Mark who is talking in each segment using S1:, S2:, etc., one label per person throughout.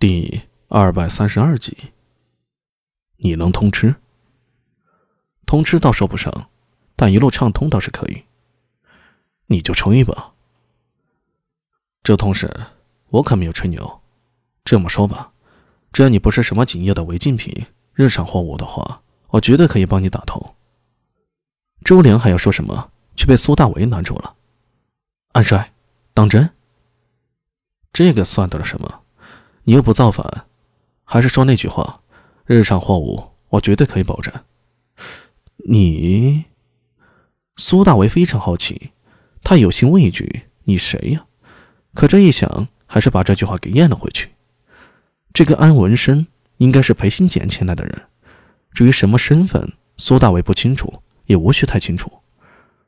S1: 第二百三十二集，你能通吃？通吃倒说不上，但一路畅通倒是可以。你就吹吧。这同事，我可没有吹牛。这么说吧，只要你不是什么紧要的违禁品、日常货物的话，我绝对可以帮你打通。周良还要说什么，却被苏大为拦住了。安帅，当真？这个算得了什么？你又不造反，还是说那句话，日常货物我绝对可以保证。你，苏大为非常好奇，他有心问一句：“你谁呀？”可这一想，还是把这句话给咽了回去。这个安文生应该是裴新简请来的人，至于什么身份，苏大为不清楚，也无需太清楚。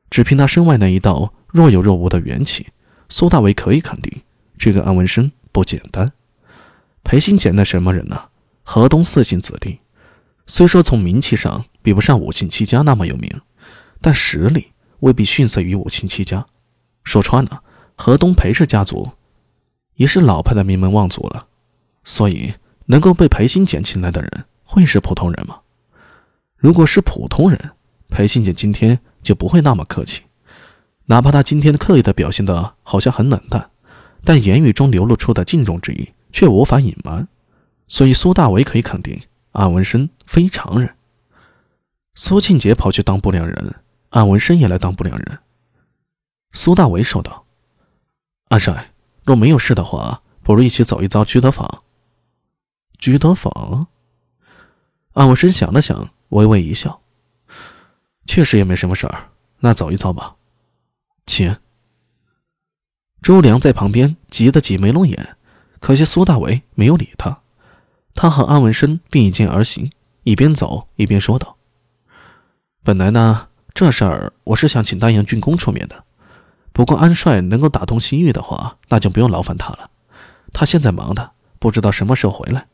S1: 只凭他身外那一道若有若无的元气，苏大为可以肯定，这个安文生不简单。裴新简那什么人呢？河东四姓子弟，虽说从名气上比不上五姓七家那么有名，但实力未必逊色于五姓七家。说穿了，河东裴氏家族也是老派的名门望族了。所以，能够被裴新简请来的人，会是普通人吗？如果是普通人，裴新简今天就不会那么客气，哪怕他今天刻意的表现的好像很冷淡，但言语中流露出的敬重之意。却无法隐瞒，所以苏大为可以肯定，安文生非常人。苏庆杰跑去当不良人，安文生也来当不良人。苏大为说道：“安帅，若没有事的话，不如一起走一遭居德坊。”居德坊。安文生想了想，微微一笑：“确实也没什么事儿，那走一遭吧。”请。周良在旁边急得挤眉弄眼。可惜苏大为没有理他，他和安文生并肩而行，一边走一边说道：“本来呢，这事儿我是想请丹阳郡公出面的，不过安帅能够打通西域的话，那就不用劳烦他了。他现在忙的，不知道什么时候回来。”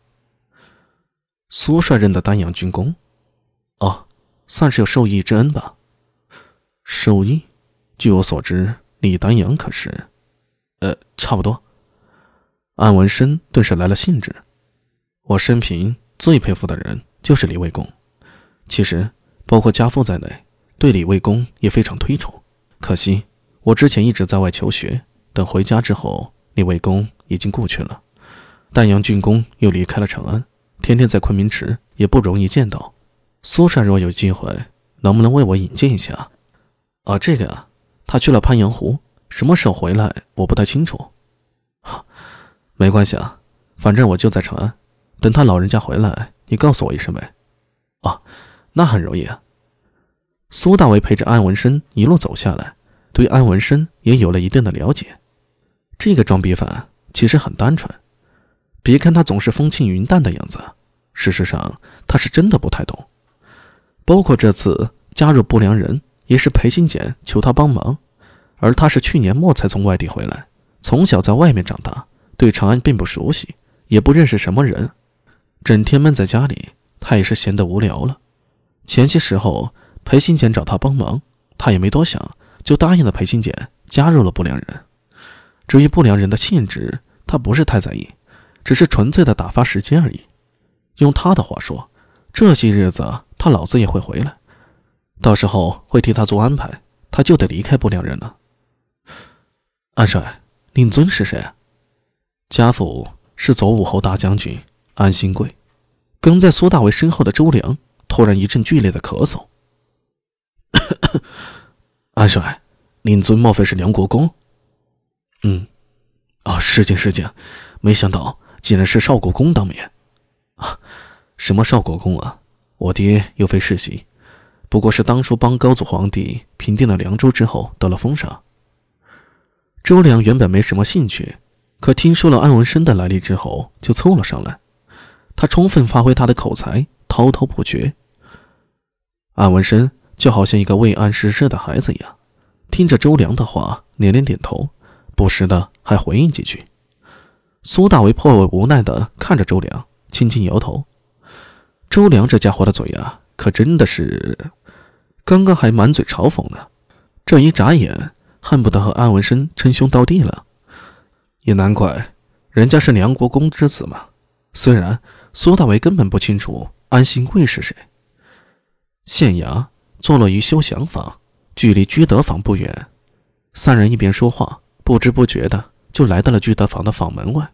S1: 苏帅认得丹阳郡公，哦，算是有受益之恩吧。受益？据我所知，李丹阳可是……呃，差不多。安文生顿时来了兴致。我生平最佩服的人就是李卫公，其实包括家父在内，对李卫公也非常推崇。可惜我之前一直在外求学，等回家之后，李卫公已经故去了。丹阳郡公又离开了长安，天天在昆明池，也不容易见到。苏珊若有机会，能不能为我引荐一下？啊，这个啊，他去了鄱阳湖，什么时候回来我不太清楚。没关系啊，反正我就在长安，等他老人家回来，你告诉我一声呗。哦，那很容易啊。苏大为陪着安文生一路走下来，对安文生也有了一定的了解。这个装逼犯其实很单纯，别看他总是风轻云淡的样子，事实上他是真的不太懂。包括这次加入不良人，也是裴新简求他帮忙，而他是去年末才从外地回来，从小在外面长大。对长安并不熟悉，也不认识什么人，整天闷在家里，他也是闲得无聊了。前些时候，裴新简找他帮忙，他也没多想，就答应了裴新简，加入了不良人。至于不良人的性质，他不是太在意，只是纯粹的打发时间而已。用他的话说，这些日子他老子也会回来，到时候会替他做安排，他就得离开不良人了。安帅，令尊是谁啊？家父是左武侯大将军安新贵，跟在苏大为身后的周良突然一阵剧烈的咳嗽。安帅，令尊莫非是梁国公？嗯，啊，是敬是敬，没想到竟然是少国公当面。啊，什么少国公啊？我爹又非世袭，不过是当初帮高祖皇帝平定了凉州之后得了封赏。周良原本没什么兴趣。可听说了安文生的来历之后，就凑了上来。他充分发挥他的口才，滔滔不绝。安文生就好像一个未谙世事的孩子一样，听着周良的话，连连点头，不时的还回应几句。苏大为颇为无奈的看着周良，轻轻摇头。周良这家伙的嘴啊，可真的是……刚刚还满嘴嘲讽呢，这一眨眼，恨不得和安文生称兄道弟了。也难怪，人家是梁国公之子嘛，虽然苏大为根本不清楚安新贵是谁。县衙坐落于修祥坊，距离居德坊不远。三人一边说话，不知不觉的就来到了居德坊的坊门外。